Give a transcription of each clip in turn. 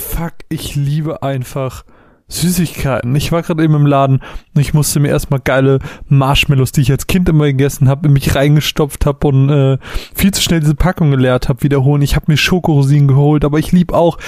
fuck, ich liebe einfach Süßigkeiten. Ich war gerade eben im Laden und ich musste mir erstmal geile Marshmallows, die ich als Kind immer gegessen habe, in mich reingestopft habe und äh, viel zu schnell diese Packung geleert habe, wiederholen. Ich habe mir Schokorosinen geholt, aber ich lieb auch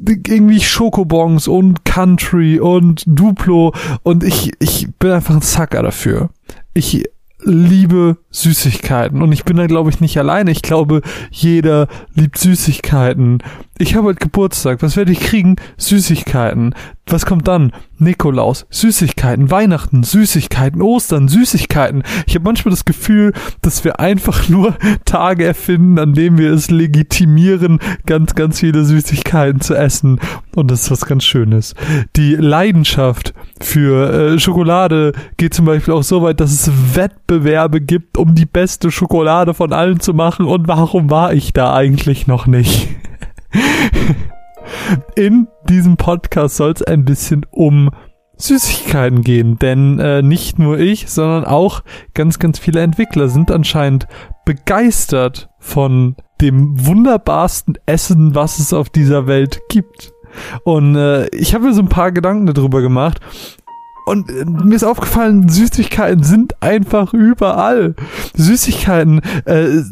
irgendwie Schokobons und Country und Duplo und ich, ich bin einfach ein Sucker dafür. Ich liebe Süßigkeiten und ich bin da glaube ich nicht alleine. Ich glaube, jeder liebt Süßigkeiten. Ich habe heute Geburtstag. Was werde ich kriegen? Süßigkeiten. Was kommt dann? Nikolaus, Süßigkeiten, Weihnachten, Süßigkeiten, Ostern, Süßigkeiten. Ich habe manchmal das Gefühl, dass wir einfach nur Tage erfinden, an denen wir es legitimieren, ganz, ganz viele Süßigkeiten zu essen. Und das ist was ganz Schönes. Die Leidenschaft für äh, Schokolade geht zum Beispiel auch so weit, dass es Wettbewerbe gibt, um die beste Schokolade von allen zu machen. Und warum war ich da eigentlich noch nicht? In diesem Podcast soll es ein bisschen um Süßigkeiten gehen, denn äh, nicht nur ich, sondern auch ganz, ganz viele Entwickler sind anscheinend begeistert von dem wunderbarsten Essen, was es auf dieser Welt gibt. Und äh, ich habe mir so ein paar Gedanken darüber gemacht und äh, mir ist aufgefallen, Süßigkeiten sind einfach überall. Süßigkeiten äh,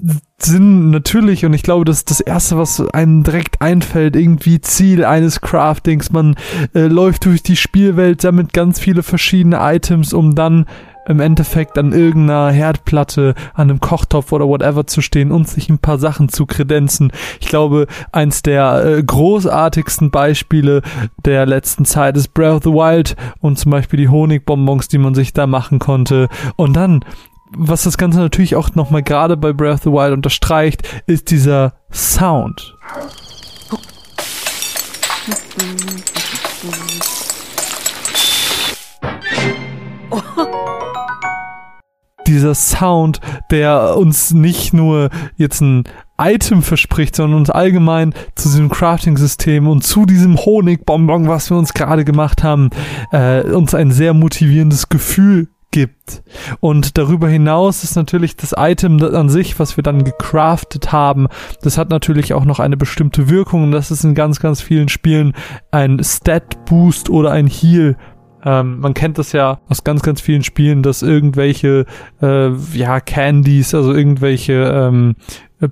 sind natürlich, und ich glaube, das ist das Erste, was einem direkt einfällt, irgendwie Ziel eines Craftings. Man äh, läuft durch die Spielwelt, sammelt ganz viele verschiedene Items, um dann im Endeffekt an irgendeiner Herdplatte, an einem Kochtopf oder whatever zu stehen und sich ein paar Sachen zu kredenzen. Ich glaube, eins der äh, großartigsten Beispiele der letzten Zeit ist Breath of the Wild und zum Beispiel die Honigbonbons, die man sich da machen konnte. Und dann was das Ganze natürlich auch nochmal gerade bei Breath of the Wild unterstreicht, ist dieser Sound. dieser Sound, der uns nicht nur jetzt ein Item verspricht, sondern uns allgemein zu diesem Crafting-System und zu diesem Honigbonbon, was wir uns gerade gemacht haben, äh, uns ein sehr motivierendes Gefühl gibt. Und darüber hinaus ist natürlich das Item an sich, was wir dann gecraftet haben, das hat natürlich auch noch eine bestimmte Wirkung und das ist in ganz, ganz vielen Spielen ein Stat-Boost oder ein Heal ähm, man kennt das ja aus ganz, ganz vielen Spielen, dass irgendwelche äh, ja Candies, also irgendwelche ähm,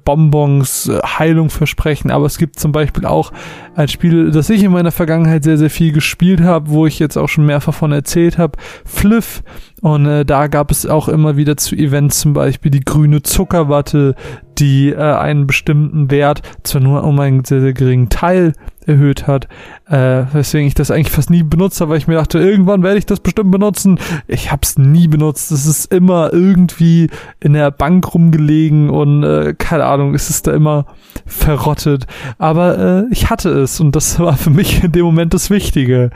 Bonbons äh, Heilung versprechen, aber es gibt zum Beispiel auch ein Spiel, das ich in meiner Vergangenheit sehr, sehr viel gespielt habe, wo ich jetzt auch schon mehrfach von erzählt habe, Fliff. Und äh, da gab es auch immer wieder zu Events zum Beispiel die grüne Zuckerwatte, die äh, einen bestimmten Wert, zwar nur um einen sehr, sehr geringen Teil erhöht hat, äh, weswegen ich das eigentlich fast nie benutzt habe, weil ich mir dachte, irgendwann werde ich das bestimmt benutzen. Ich habe es nie benutzt. Es ist immer irgendwie in der Bank rumgelegen und äh, keine Ahnung, es ist da immer verrottet. Aber äh, ich hatte es und das war für mich in dem Moment das Wichtige.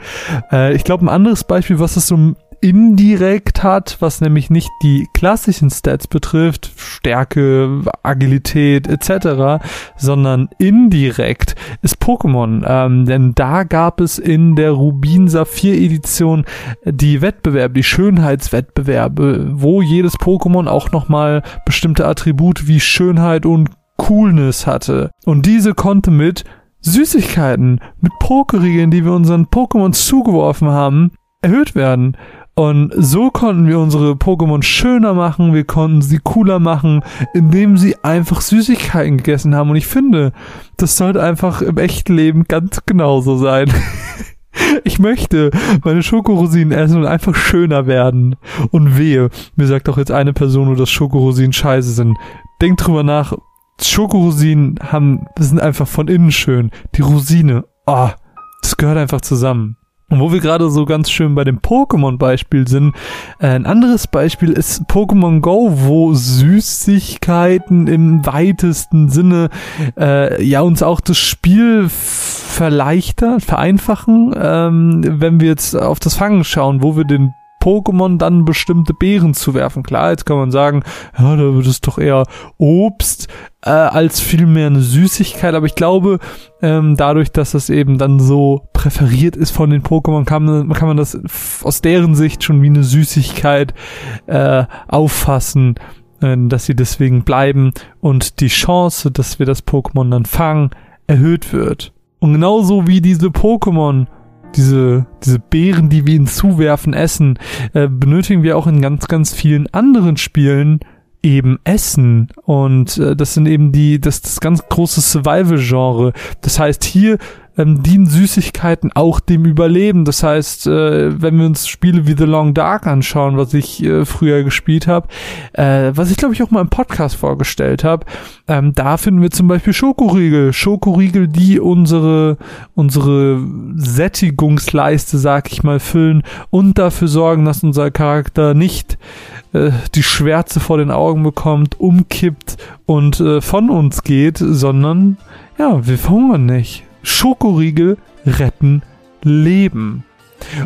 Äh, ich glaube, ein anderes Beispiel, was es so indirekt hat, was nämlich nicht die klassischen Stats betrifft, Stärke, Agilität etc., sondern indirekt ist Pokémon. Ähm, denn da gab es in der Rubin Saphir Edition die Wettbewerbe, die Schönheitswettbewerbe, wo jedes Pokémon auch nochmal bestimmte Attribute wie Schönheit und Coolness hatte. Und diese konnte mit Süßigkeiten, mit Pokeriegeln, die wir unseren Pokémon zugeworfen haben, erhöht werden. Und so konnten wir unsere Pokémon schöner machen, wir konnten sie cooler machen, indem sie einfach Süßigkeiten gegessen haben. Und ich finde, das sollte einfach im echten Leben ganz genauso sein. Ich möchte meine Schokorosinen essen und einfach schöner werden. Und wehe, mir sagt doch jetzt eine Person nur, dass Schokorosinen scheiße sind. Denkt drüber nach. Schokorosinen haben, sind einfach von innen schön. Die Rosine, ah, oh, das gehört einfach zusammen. Und wo wir gerade so ganz schön bei dem Pokémon-Beispiel sind, äh, ein anderes Beispiel ist Pokémon Go, wo Süßigkeiten im weitesten Sinne äh, ja uns auch das Spiel verleichtern, vereinfachen, ähm, wenn wir jetzt auf das Fangen schauen, wo wir den Pokémon dann bestimmte Beeren zu werfen. Klar, jetzt kann man sagen, ja, da wird es doch eher Obst äh, als vielmehr eine Süßigkeit, aber ich glaube, ähm, dadurch, dass das eben dann so präferiert ist von den Pokémon, kann, kann man das aus deren Sicht schon wie eine Süßigkeit äh, auffassen, äh, dass sie deswegen bleiben und die Chance, dass wir das Pokémon dann fangen, erhöht wird. Und genauso wie diese Pokémon, diese, diese Beeren, die wir ihnen zuwerfen, essen, äh, benötigen wir auch in ganz, ganz vielen anderen Spielen eben Essen. Und äh, das sind eben die, das, das ganz große Survival-Genre. Das heißt, hier ähm, dienen Süßigkeiten auch dem Überleben. Das heißt, äh, wenn wir uns Spiele wie The Long Dark anschauen, was ich äh, früher gespielt habe, äh, was ich glaube ich auch mal im Podcast vorgestellt habe, ähm, da finden wir zum Beispiel Schokoriegel. Schokoriegel, die unsere, unsere Sättigungsleiste, sag ich mal, füllen und dafür sorgen, dass unser Charakter nicht äh, die Schwärze vor den Augen bekommt, umkippt und äh, von uns geht, sondern ja, wir verhungern nicht. Schokoriegel retten Leben.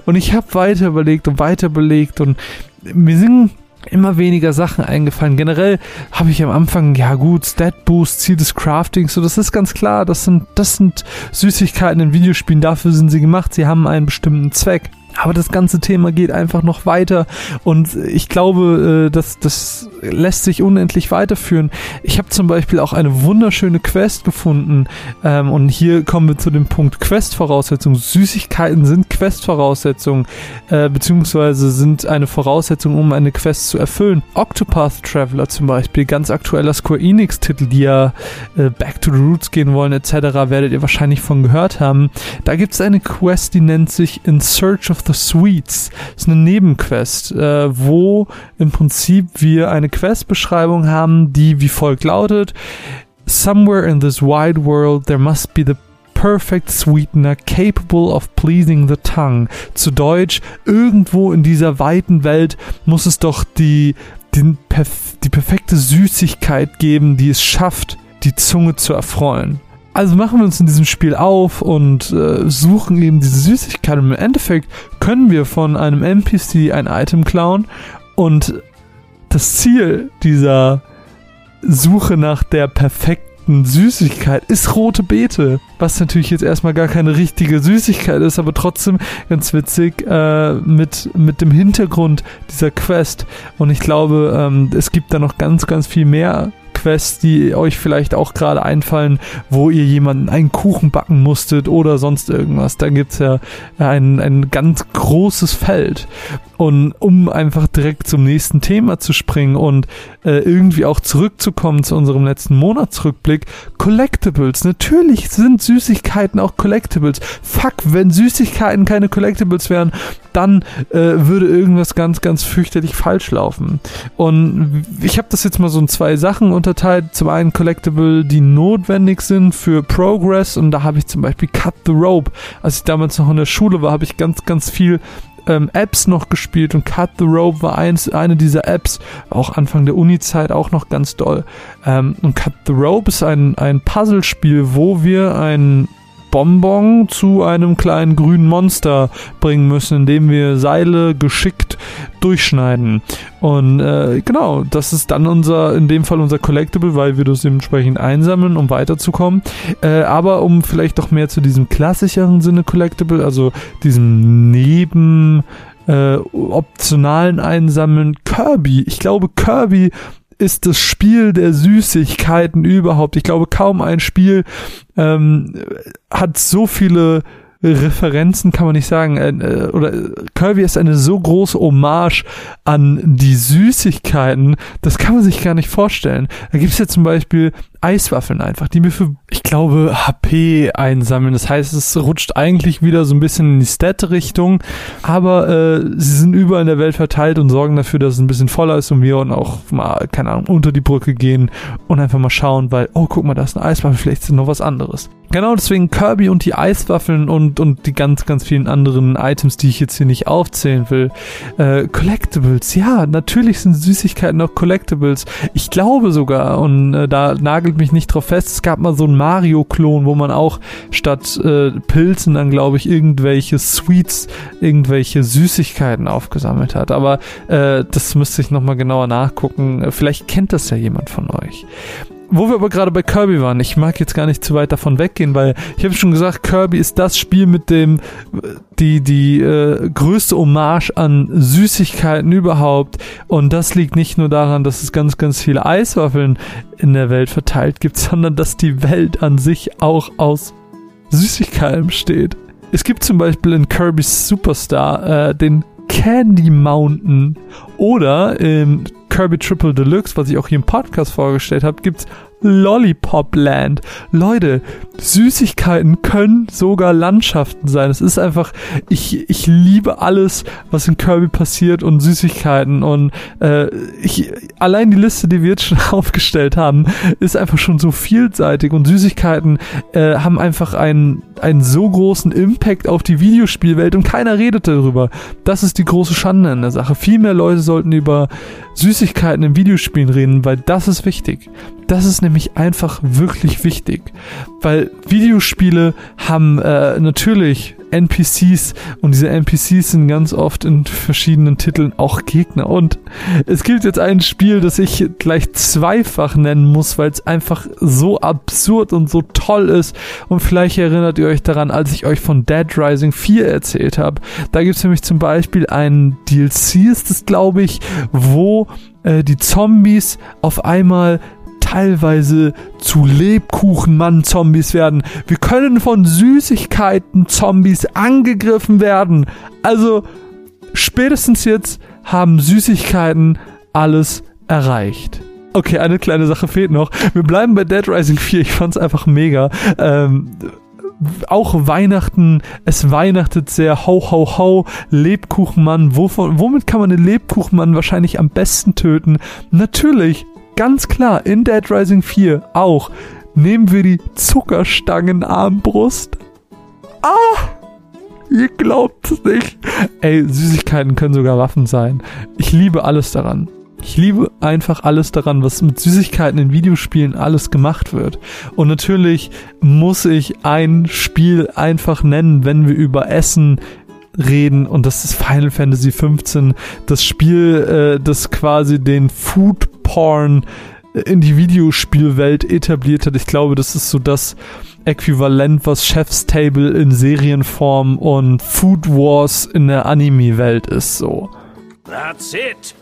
Und ich habe weiter überlegt und weiter überlegt und mir sind immer weniger Sachen eingefallen. Generell habe ich am Anfang, ja gut, Stat Boost, Ziel des Craftings, so das ist ganz klar, das sind, das sind Süßigkeiten in Videospielen, dafür sind sie gemacht, sie haben einen bestimmten Zweck. Aber das ganze Thema geht einfach noch weiter und ich glaube, äh, das, das lässt sich unendlich weiterführen. Ich habe zum Beispiel auch eine wunderschöne Quest gefunden ähm, und hier kommen wir zu dem Punkt Quest-Voraussetzungen. Süßigkeiten sind Quest-Voraussetzungen äh, beziehungsweise sind eine Voraussetzung, um eine Quest zu erfüllen. Octopath Traveler zum Beispiel, ganz aktueller Square Enix-Titel, die ja äh, Back to the Roots gehen wollen etc., werdet ihr wahrscheinlich von gehört haben. Da gibt es eine Quest, die nennt sich In Search of the Sweets. Das ist eine Nebenquest, äh, wo im Prinzip wir eine Questbeschreibung haben, die wie folgt lautet: Somewhere in this wide world there must be the perfect sweetener capable of pleasing the tongue. Zu Deutsch, irgendwo in dieser weiten Welt muss es doch die, die, die perfekte Süßigkeit geben, die es schafft, die Zunge zu erfreuen. Also machen wir uns in diesem Spiel auf und äh, suchen eben diese Süßigkeit. Und im Endeffekt können wir von einem NPC ein Item klauen und das Ziel dieser Suche nach der perfekten Süßigkeit ist rote Beete. Was natürlich jetzt erstmal gar keine richtige Süßigkeit ist, aber trotzdem ganz witzig äh, mit, mit dem Hintergrund dieser Quest. Und ich glaube, ähm, es gibt da noch ganz, ganz viel mehr Quests, die euch vielleicht auch gerade einfallen, wo ihr jemanden einen Kuchen backen musstet oder sonst irgendwas. Da gibt es ja ein, ein ganz großes Feld. Und um einfach direkt zum nächsten Thema zu springen und äh, irgendwie auch zurückzukommen zu unserem letzten Monatsrückblick, Collectibles. Natürlich sind Süßigkeiten auch Collectibles. Fuck, wenn Süßigkeiten keine Collectibles wären, dann äh, würde irgendwas ganz, ganz fürchterlich falsch laufen. Und ich habe das jetzt mal so in zwei Sachen unterteilt. Zum einen Collectible, die notwendig sind für Progress und da habe ich zum Beispiel Cut the Rope. Als ich damals noch in der Schule war, habe ich ganz, ganz viel ähm, Apps noch gespielt und Cut the Rope war eins, eine dieser Apps, auch Anfang der Uni-Zeit auch noch ganz doll. Ähm, und Cut the Rope ist ein, ein Puzzlespiel, wo wir ein Bonbon zu einem kleinen grünen Monster bringen müssen, indem wir Seile geschickt durchschneiden. Und äh, genau, das ist dann unser, in dem Fall unser Collectible, weil wir das dementsprechend einsammeln, um weiterzukommen. Äh, aber um vielleicht doch mehr zu diesem klassischeren Sinne Collectible, also diesem Neben äh, optionalen Einsammeln Kirby. Ich glaube, Kirby ist das Spiel der Süßigkeiten überhaupt. Ich glaube, kaum ein Spiel ähm, hat so viele Referenzen kann man nicht sagen, äh, äh, oder Kirby ist eine so große Hommage an die Süßigkeiten, das kann man sich gar nicht vorstellen. Da gibt es ja zum Beispiel Eiswaffeln einfach, die mir für, ich glaube, HP einsammeln. Das heißt, es rutscht eigentlich wieder so ein bisschen in die Stat-Richtung, aber äh, sie sind überall in der Welt verteilt und sorgen dafür, dass es ein bisschen voller ist und wir und auch mal, keine Ahnung, unter die Brücke gehen und einfach mal schauen, weil, oh, guck mal, da ist eine Eiswaffel, vielleicht ist noch was anderes. Genau deswegen Kirby und die Eiswaffeln und, und die ganz, ganz vielen anderen Items, die ich jetzt hier nicht aufzählen will. Äh, Collectibles, ja, natürlich sind Süßigkeiten auch Collectibles. Ich glaube sogar, und äh, da nagelt mich nicht drauf fest. Es gab mal so einen Mario-Klon, wo man auch statt äh, Pilzen dann, glaube ich, irgendwelche Sweets, irgendwelche Süßigkeiten aufgesammelt hat. Aber äh, das müsste ich nochmal genauer nachgucken. Vielleicht kennt das ja jemand von euch wo wir aber gerade bei Kirby waren, ich mag jetzt gar nicht zu weit davon weggehen, weil ich habe schon gesagt, Kirby ist das Spiel mit dem die die äh, größte Hommage an Süßigkeiten überhaupt und das liegt nicht nur daran, dass es ganz ganz viele Eiswaffeln in der Welt verteilt gibt, sondern dass die Welt an sich auch aus Süßigkeiten besteht. Es gibt zum Beispiel in Kirby's Superstar äh, den Candy Mountain oder im Kirby Triple Deluxe, was ich auch hier im Podcast vorgestellt habe, gibt's Lollipop Land. Leute, Süßigkeiten können sogar Landschaften sein. Es ist einfach, ich, ich liebe alles, was in Kirby passiert und Süßigkeiten und äh, ich, allein die Liste, die wir jetzt schon aufgestellt haben, ist einfach schon so vielseitig und Süßigkeiten äh, haben einfach einen, einen so großen Impact auf die Videospielwelt und keiner redet darüber. Das ist die große Schande in der Sache. Viel mehr Leute sollten über Süßigkeiten in Videospielen reden, weil das ist wichtig. Das ist nämlich einfach wirklich wichtig, weil Videospiele haben äh, natürlich NPCs und diese NPCs sind ganz oft in verschiedenen Titeln auch Gegner. Und es gibt jetzt ein Spiel, das ich gleich zweifach nennen muss, weil es einfach so absurd und so toll ist. Und vielleicht erinnert ihr euch daran, als ich euch von Dead Rising 4 erzählt habe. Da gibt es nämlich zum Beispiel einen DLC, ist es glaube ich, wo äh, die Zombies auf einmal teilweise zu Lebkuchenmann-Zombies werden. Wir können von Süßigkeiten-Zombies angegriffen werden. Also spätestens jetzt haben Süßigkeiten alles erreicht. Okay, eine kleine Sache fehlt noch. Wir bleiben bei Dead Rising 4. Ich fand's einfach mega. Ähm, auch Weihnachten, es weihnachtet sehr, ho, ho, ho, Lebkuchenmann. Wovon, womit kann man den Lebkuchenmann wahrscheinlich am besten töten? Natürlich Ganz klar, in Dead Rising 4 auch nehmen wir die Zuckerstangenarmbrust. Ah! Ihr glaubt es nicht. Ey, Süßigkeiten können sogar Waffen sein. Ich liebe alles daran. Ich liebe einfach alles daran, was mit Süßigkeiten in Videospielen alles gemacht wird. Und natürlich muss ich ein Spiel einfach nennen, wenn wir über Essen reden und das ist Final Fantasy XV, das Spiel, äh, das quasi den Food Porn in die Videospielwelt etabliert hat. Ich glaube, das ist so das Äquivalent, was Chef's Table in Serienform und Food Wars in der Anime-Welt ist, so. That's it.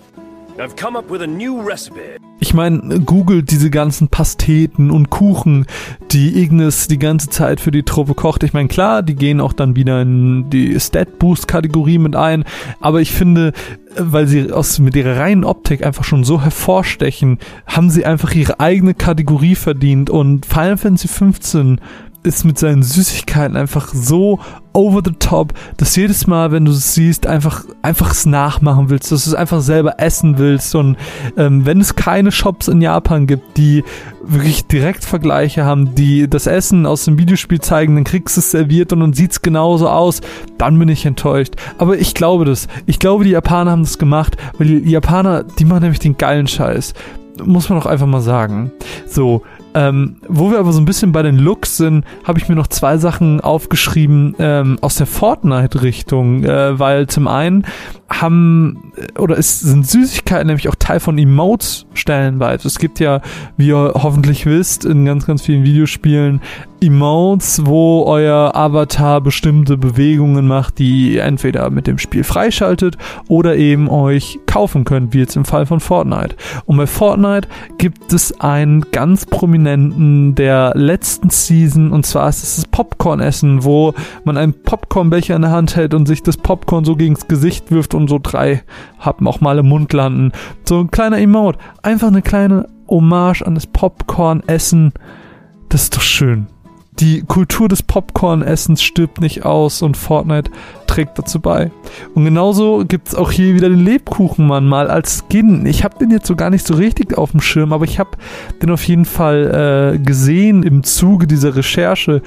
I've come up with a new recipe. Ich meine, googelt diese ganzen Pasteten und Kuchen, die Ignis die ganze Zeit für die Truppe kocht. Ich meine, klar, die gehen auch dann wieder in die Stat Boost Kategorie mit ein, aber ich finde, weil sie aus mit ihrer reinen Optik einfach schon so hervorstechen, haben sie einfach ihre eigene Kategorie verdient und Final Fantasy 15 ist mit seinen Süßigkeiten einfach so over the top, dass jedes Mal, wenn du es siehst, einfach einfach es nachmachen willst, dass du es einfach selber essen willst und ähm, wenn es keine Shops in Japan gibt, die wirklich direkt Vergleiche haben, die das Essen aus dem Videospiel zeigen, dann kriegst du es serviert und dann sieht's genauso aus, dann bin ich enttäuscht. Aber ich glaube das. Ich glaube, die Japaner haben das gemacht, weil die Japaner, die machen nämlich den geilen Scheiß muss man auch einfach mal sagen. So, ähm, wo wir aber so ein bisschen bei den Looks sind, habe ich mir noch zwei Sachen aufgeschrieben ähm, aus der Fortnite-Richtung, äh, weil zum einen haben oder es sind Süßigkeiten nämlich auch Teil von Emotes stellenweise. Es gibt ja, wie ihr hoffentlich wisst, in ganz, ganz vielen Videospielen Emotes, wo euer Avatar bestimmte Bewegungen macht, die ihr entweder mit dem Spiel freischaltet oder eben euch kaufen könnt, wie jetzt im Fall von Fortnite. Und bei Fortnite gibt es einen ganz prominenten der letzten Season und zwar ist es das Popcorn-Essen, wo man einen Popcornbecher in der Hand hält und sich das Popcorn so gegens Gesicht wirft und so drei Happen auch mal im Mund landen. So ein kleiner Emote. Einfach eine kleine Hommage an das Popcorn-Essen. Das ist doch schön die Kultur des Popcorn-Essens stirbt nicht aus und Fortnite trägt dazu bei. Und genauso gibt's auch hier wieder den Lebkuchenmann mal als Skin. Ich habe den jetzt so gar nicht so richtig auf dem Schirm, aber ich habe den auf jeden Fall äh, gesehen im Zuge dieser Recherche.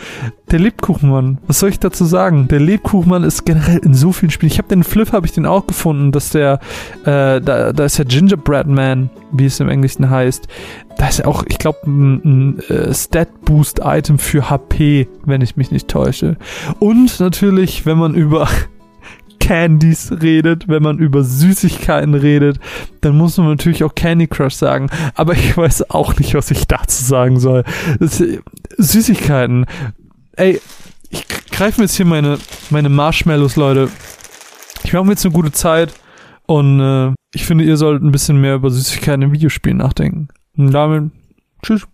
Der Lebkuchenmann, was soll ich dazu sagen? Der Lebkuchenmann ist generell in so vielen Spielen. Ich habe den Flip, habe ich den auch gefunden, dass der, äh, da, da ist der Gingerbread Man, wie es im Englischen heißt. Da ist ja auch, ich glaube, ein, ein äh, Stat-Boost-Item für HP, wenn ich mich nicht täusche. Und natürlich, wenn man über Candies redet, wenn man über Süßigkeiten redet, dann muss man natürlich auch Candy Crush sagen. Aber ich weiß auch nicht, was ich dazu sagen soll. Das, Süßigkeiten. Ey, ich greife mir jetzt hier meine, meine Marshmallows, Leute. Ich mache mir jetzt eine gute Zeit und äh, ich finde, ihr sollt ein bisschen mehr über Süßigkeiten in Videospielen nachdenken. Und damit, tschüss.